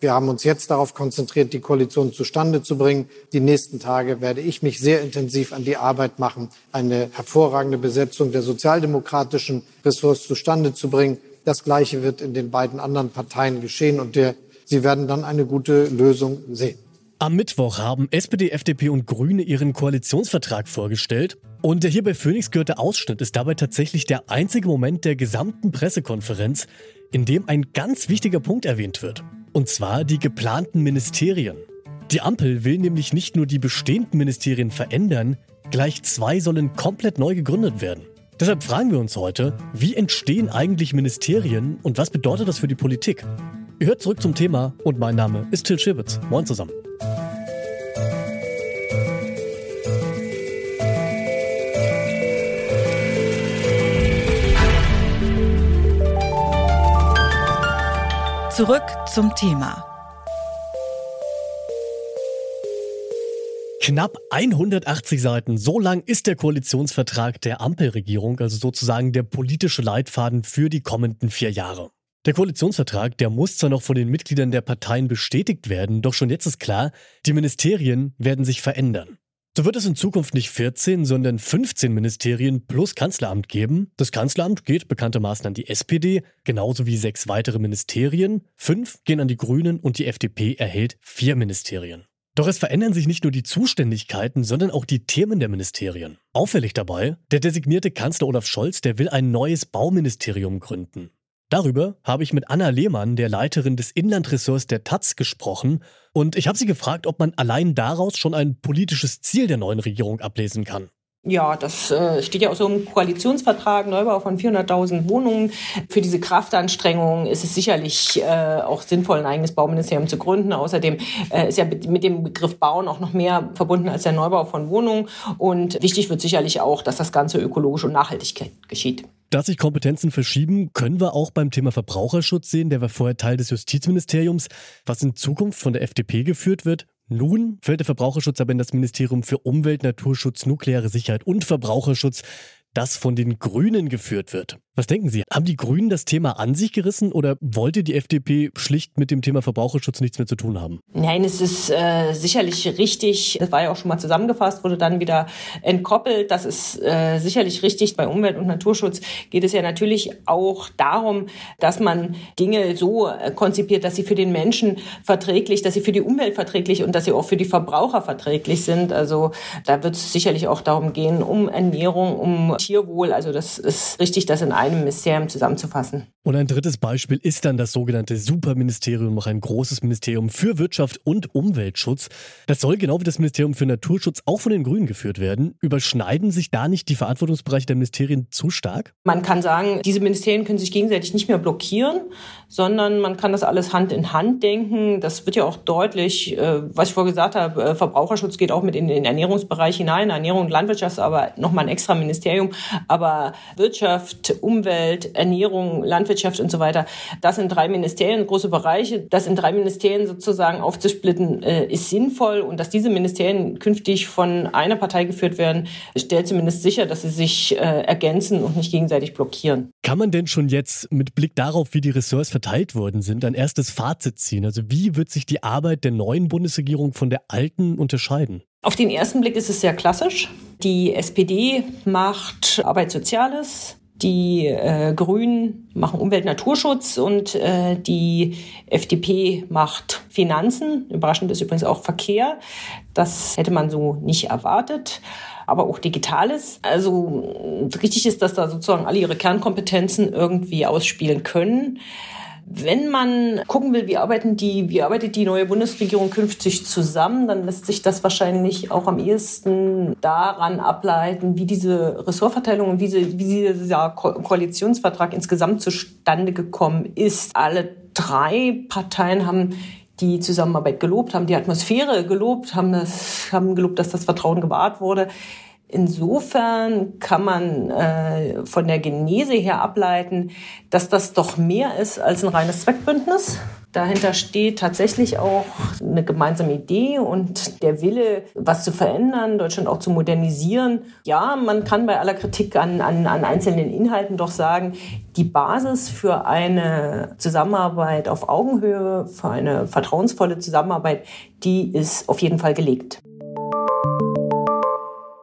Wir haben uns jetzt darauf konzentriert, die Koalition zustande zu bringen. Die nächsten Tage werde ich mich sehr intensiv an die Arbeit machen, eine hervorragende Besetzung der sozialdemokratischen Ressorts zustande zu bringen. Das Gleiche wird in den beiden anderen Parteien geschehen und der, Sie werden dann eine gute Lösung sehen. Am Mittwoch haben SPD, FDP und Grüne ihren Koalitionsvertrag vorgestellt. Und der hier bei Phoenix gehörte Ausschnitt ist dabei tatsächlich der einzige Moment der gesamten Pressekonferenz, in dem ein ganz wichtiger Punkt erwähnt wird. Und zwar die geplanten Ministerien. Die Ampel will nämlich nicht nur die bestehenden Ministerien verändern, gleich zwei sollen komplett neu gegründet werden. Deshalb fragen wir uns heute, wie entstehen eigentlich Ministerien und was bedeutet das für die Politik? Ihr hört zurück zum Thema und mein Name ist Till Schibitz. Moin zusammen. Zurück zum Thema. Knapp 180 Seiten, so lang ist der Koalitionsvertrag der Ampelregierung, also sozusagen der politische Leitfaden für die kommenden vier Jahre. Der Koalitionsvertrag, der muss zwar noch von den Mitgliedern der Parteien bestätigt werden, doch schon jetzt ist klar, die Ministerien werden sich verändern. So wird es in Zukunft nicht 14, sondern 15 Ministerien plus Kanzleramt geben. Das Kanzleramt geht bekanntermaßen an die SPD, genauso wie sechs weitere Ministerien. Fünf gehen an die Grünen und die FDP erhält vier Ministerien. Doch es verändern sich nicht nur die Zuständigkeiten, sondern auch die Themen der Ministerien. Auffällig dabei, der designierte Kanzler Olaf Scholz, der will ein neues Bauministerium gründen. Darüber habe ich mit Anna Lehmann, der Leiterin des Inlandressorts der Taz, gesprochen und ich habe sie gefragt, ob man allein daraus schon ein politisches Ziel der neuen Regierung ablesen kann. Ja, das äh, steht ja auch so im Koalitionsvertrag, Neubau von 400.000 Wohnungen. Für diese Kraftanstrengungen ist es sicherlich äh, auch sinnvoll, ein eigenes Bauministerium zu gründen. Außerdem äh, ist ja mit dem Begriff Bauen auch noch mehr verbunden als der Neubau von Wohnungen. Und wichtig wird sicherlich auch, dass das Ganze ökologisch und nachhaltig geschieht. Dass sich Kompetenzen verschieben, können wir auch beim Thema Verbraucherschutz sehen. Der war vorher Teil des Justizministeriums, was in Zukunft von der FDP geführt wird. Nun fällt der Verbraucherschutz aber in das Ministerium für Umwelt, Naturschutz, nukleare Sicherheit und Verbraucherschutz, das von den Grünen geführt wird. Was denken Sie? Haben die Grünen das Thema an sich gerissen oder wollte die FDP schlicht mit dem Thema Verbraucherschutz nichts mehr zu tun haben? Nein, es ist äh, sicherlich richtig. Das war ja auch schon mal zusammengefasst, wurde dann wieder entkoppelt. Das ist äh, sicherlich richtig. Bei Umwelt- und Naturschutz geht es ja natürlich auch darum, dass man Dinge so äh, konzipiert, dass sie für den Menschen verträglich, dass sie für die Umwelt verträglich und dass sie auch für die Verbraucher verträglich sind. Also da wird es sicherlich auch darum gehen, um Ernährung, um Tierwohl. Also das ist richtig, dass in einem einem Ministerium zusammenzufassen. Und ein drittes Beispiel ist dann das sogenannte Superministerium, noch ein großes Ministerium für Wirtschaft und Umweltschutz. Das soll genau wie das Ministerium für Naturschutz auch von den Grünen geführt werden. Überschneiden sich da nicht die Verantwortungsbereiche der Ministerien zu stark? Man kann sagen, diese Ministerien können sich gegenseitig nicht mehr blockieren, sondern man kann das alles Hand in Hand denken. Das wird ja auch deutlich, äh, was ich vorher gesagt habe, äh, Verbraucherschutz geht auch mit in den Ernährungsbereich hinein. Ernährung und Landwirtschaft ist aber nochmal ein extra Ministerium. Aber Wirtschaft, Umwelt, Umwelt, Ernährung, Landwirtschaft und so weiter. Das in drei Ministerien, große Bereiche. Das in drei Ministerien sozusagen aufzusplitten, äh, ist sinnvoll. Und dass diese Ministerien künftig von einer Partei geführt werden, stellt zumindest sicher, dass sie sich äh, ergänzen und nicht gegenseitig blockieren. Kann man denn schon jetzt mit Blick darauf, wie die Ressorts verteilt worden sind, ein erstes Fazit ziehen? Also wie wird sich die Arbeit der neuen Bundesregierung von der alten unterscheiden? Auf den ersten Blick ist es sehr klassisch. Die SPD macht Arbeit Soziales, die äh, Grünen machen Umwelt, Naturschutz und äh, die FDP macht Finanzen. Überraschend ist übrigens auch Verkehr. Das hätte man so nicht erwartet. Aber auch Digitales. Also richtig ist, dass da sozusagen alle ihre Kernkompetenzen irgendwie ausspielen können. Wenn man gucken will, wie arbeiten die, wie arbeitet die neue Bundesregierung künftig zusammen, dann lässt sich das wahrscheinlich auch am ehesten daran ableiten, wie diese Ressortverteilung und wie, sie, wie dieser Koalitionsvertrag insgesamt zustande gekommen ist. Alle drei Parteien haben die Zusammenarbeit gelobt, haben die Atmosphäre gelobt, haben, das, haben gelobt, dass das Vertrauen gewahrt wurde. Insofern kann man äh, von der Genese her ableiten, dass das doch mehr ist als ein reines Zweckbündnis, Dahinter steht tatsächlich auch eine gemeinsame Idee und der Wille, was zu verändern, Deutschland auch zu modernisieren. Ja, man kann bei aller Kritik an, an, an einzelnen Inhalten doch sagen, die Basis für eine Zusammenarbeit auf Augenhöhe, für eine vertrauensvolle Zusammenarbeit, die ist auf jeden Fall gelegt.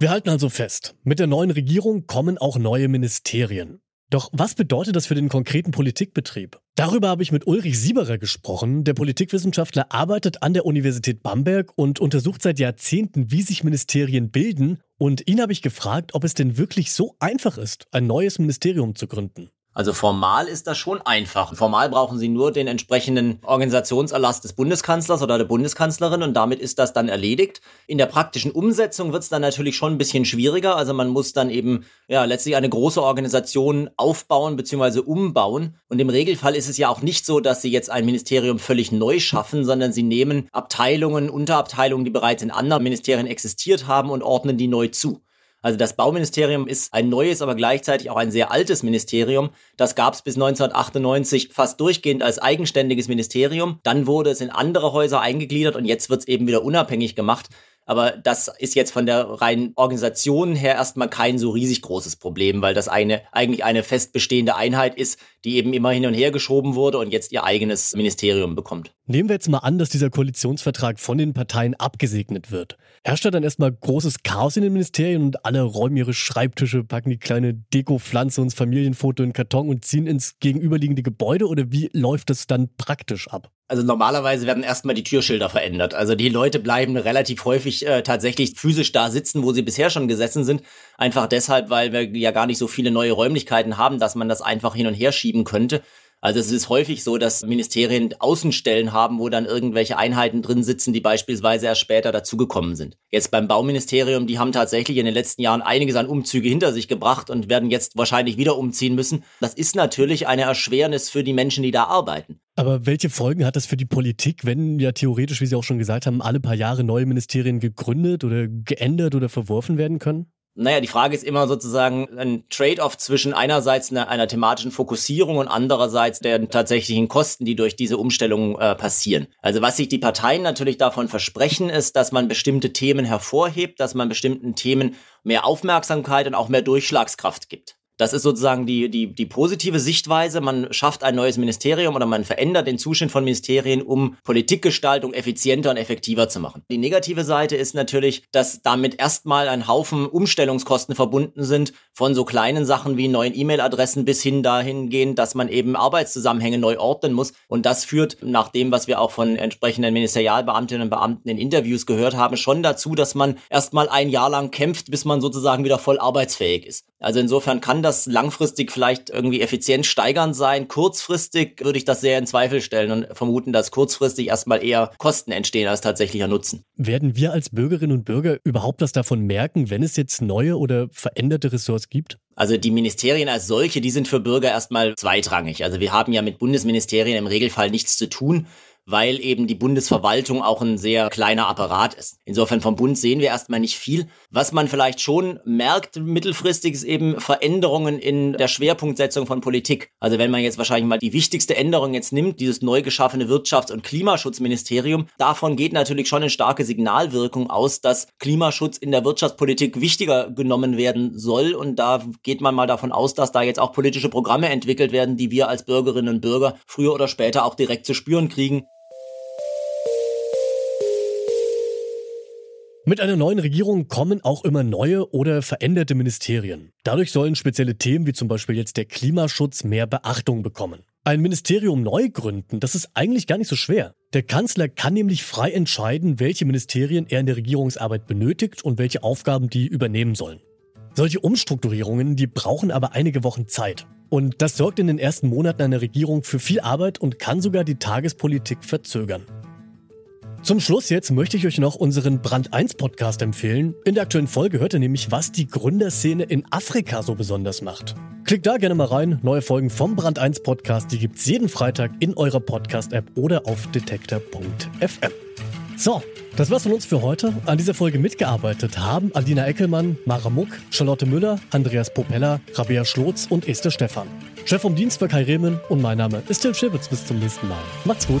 Wir halten also fest, mit der neuen Regierung kommen auch neue Ministerien. Doch was bedeutet das für den konkreten Politikbetrieb? Darüber habe ich mit Ulrich Sieberer gesprochen. Der Politikwissenschaftler arbeitet an der Universität Bamberg und untersucht seit Jahrzehnten, wie sich Ministerien bilden. Und ihn habe ich gefragt, ob es denn wirklich so einfach ist, ein neues Ministerium zu gründen. Also formal ist das schon einfach. Formal brauchen Sie nur den entsprechenden Organisationserlass des Bundeskanzlers oder der Bundeskanzlerin und damit ist das dann erledigt. In der praktischen Umsetzung wird es dann natürlich schon ein bisschen schwieriger. Also man muss dann eben ja letztlich eine große Organisation aufbauen bzw. umbauen. Und im Regelfall ist es ja auch nicht so, dass Sie jetzt ein Ministerium völlig neu schaffen, sondern Sie nehmen Abteilungen, Unterabteilungen, die bereits in anderen Ministerien existiert haben und ordnen die neu zu. Also das Bauministerium ist ein neues, aber gleichzeitig auch ein sehr altes Ministerium. Das gab es bis 1998 fast durchgehend als eigenständiges Ministerium. Dann wurde es in andere Häuser eingegliedert und jetzt wird es eben wieder unabhängig gemacht. Aber das ist jetzt von der reinen Organisation her erstmal kein so riesig großes Problem, weil das eine eigentlich eine fest bestehende Einheit ist, die eben immer hin und her geschoben wurde und jetzt ihr eigenes Ministerium bekommt. Nehmen wir jetzt mal an, dass dieser Koalitionsvertrag von den Parteien abgesegnet wird. Herrscht da dann erstmal großes Chaos in den Ministerien und alle räumen ihre Schreibtische, packen die kleine Dekopflanze und das Familienfoto in den Karton und ziehen ins gegenüberliegende Gebäude oder wie läuft das dann praktisch ab? Also normalerweise werden erstmal die Türschilder verändert. Also die Leute bleiben relativ häufig äh, tatsächlich physisch da sitzen, wo sie bisher schon gesessen sind. Einfach deshalb, weil wir ja gar nicht so viele neue Räumlichkeiten haben, dass man das einfach hin und her schieben könnte. Also es ist häufig so, dass Ministerien Außenstellen haben, wo dann irgendwelche Einheiten drin sitzen, die beispielsweise erst später dazugekommen sind. Jetzt beim Bauministerium, die haben tatsächlich in den letzten Jahren einiges an Umzüge hinter sich gebracht und werden jetzt wahrscheinlich wieder umziehen müssen. Das ist natürlich eine Erschwernis für die Menschen, die da arbeiten. Aber welche Folgen hat das für die Politik, wenn ja theoretisch, wie Sie auch schon gesagt haben, alle paar Jahre neue Ministerien gegründet oder geändert oder verworfen werden können? Naja, die Frage ist immer sozusagen ein Trade-off zwischen einerseits einer, einer, thematischen Fokussierung und andererseits der tatsächlichen Kosten, die durch diese Umstellung äh, passieren. Also was sich die Parteien natürlich davon versprechen, ist, dass man bestimmte Themen hervorhebt, dass man bestimmten Themen mehr Aufmerksamkeit und auch mehr Durchschlagskraft gibt. Das ist sozusagen die, die, die positive Sichtweise. Man schafft ein neues Ministerium oder man verändert den Zustand von Ministerien, um Politikgestaltung effizienter und effektiver zu machen. Die negative Seite ist natürlich, dass damit erstmal ein Haufen Umstellungskosten verbunden sind, von so kleinen Sachen wie neuen E-Mail-Adressen bis hin dahingehend, dass man eben Arbeitszusammenhänge neu ordnen muss. Und das führt, nach dem, was wir auch von entsprechenden Ministerialbeamtinnen und Beamten in Interviews gehört haben, schon dazu, dass man erstmal ein Jahr lang kämpft, bis man sozusagen wieder voll arbeitsfähig ist. Also insofern kann das langfristig vielleicht irgendwie effizient steigern sein. Kurzfristig würde ich das sehr in Zweifel stellen und vermuten, dass kurzfristig erstmal eher Kosten entstehen als tatsächlicher Nutzen. Werden wir als Bürgerinnen und Bürger überhaupt was davon merken, wenn es jetzt neue oder veränderte Ressorts gibt? Also die Ministerien als solche, die sind für Bürger erstmal zweitrangig. Also wir haben ja mit Bundesministerien im Regelfall nichts zu tun weil eben die Bundesverwaltung auch ein sehr kleiner Apparat ist. Insofern vom Bund sehen wir erstmal nicht viel. Was man vielleicht schon merkt mittelfristig ist eben Veränderungen in der Schwerpunktsetzung von Politik. Also wenn man jetzt wahrscheinlich mal die wichtigste Änderung jetzt nimmt, dieses neu geschaffene Wirtschafts- und Klimaschutzministerium, davon geht natürlich schon eine starke Signalwirkung aus, dass Klimaschutz in der Wirtschaftspolitik wichtiger genommen werden soll. Und da geht man mal davon aus, dass da jetzt auch politische Programme entwickelt werden, die wir als Bürgerinnen und Bürger früher oder später auch direkt zu spüren kriegen. Mit einer neuen Regierung kommen auch immer neue oder veränderte Ministerien. Dadurch sollen spezielle Themen wie zum Beispiel jetzt der Klimaschutz mehr Beachtung bekommen. Ein Ministerium neu gründen, das ist eigentlich gar nicht so schwer. Der Kanzler kann nämlich frei entscheiden, welche Ministerien er in der Regierungsarbeit benötigt und welche Aufgaben die übernehmen sollen. Solche Umstrukturierungen, die brauchen aber einige Wochen Zeit. Und das sorgt in den ersten Monaten einer Regierung für viel Arbeit und kann sogar die Tagespolitik verzögern. Zum Schluss jetzt möchte ich euch noch unseren Brand 1 Podcast empfehlen. In der aktuellen Folge hört ihr nämlich, was die Gründerszene in Afrika so besonders macht. Klickt da gerne mal rein. Neue Folgen vom Brand 1 Podcast, die gibt's jeden Freitag in eurer Podcast-App oder auf detektor.fm. So, das war's von uns für heute. An dieser Folge mitgearbeitet haben Adina Eckelmann, Mara Muck, Charlotte Müller, Andreas Popella, Rabea Schlotz und Esther Stephan. Chef vom Dienst war Kai Rehmen und mein Name ist Till Schibitz. Bis zum nächsten Mal. Macht's gut.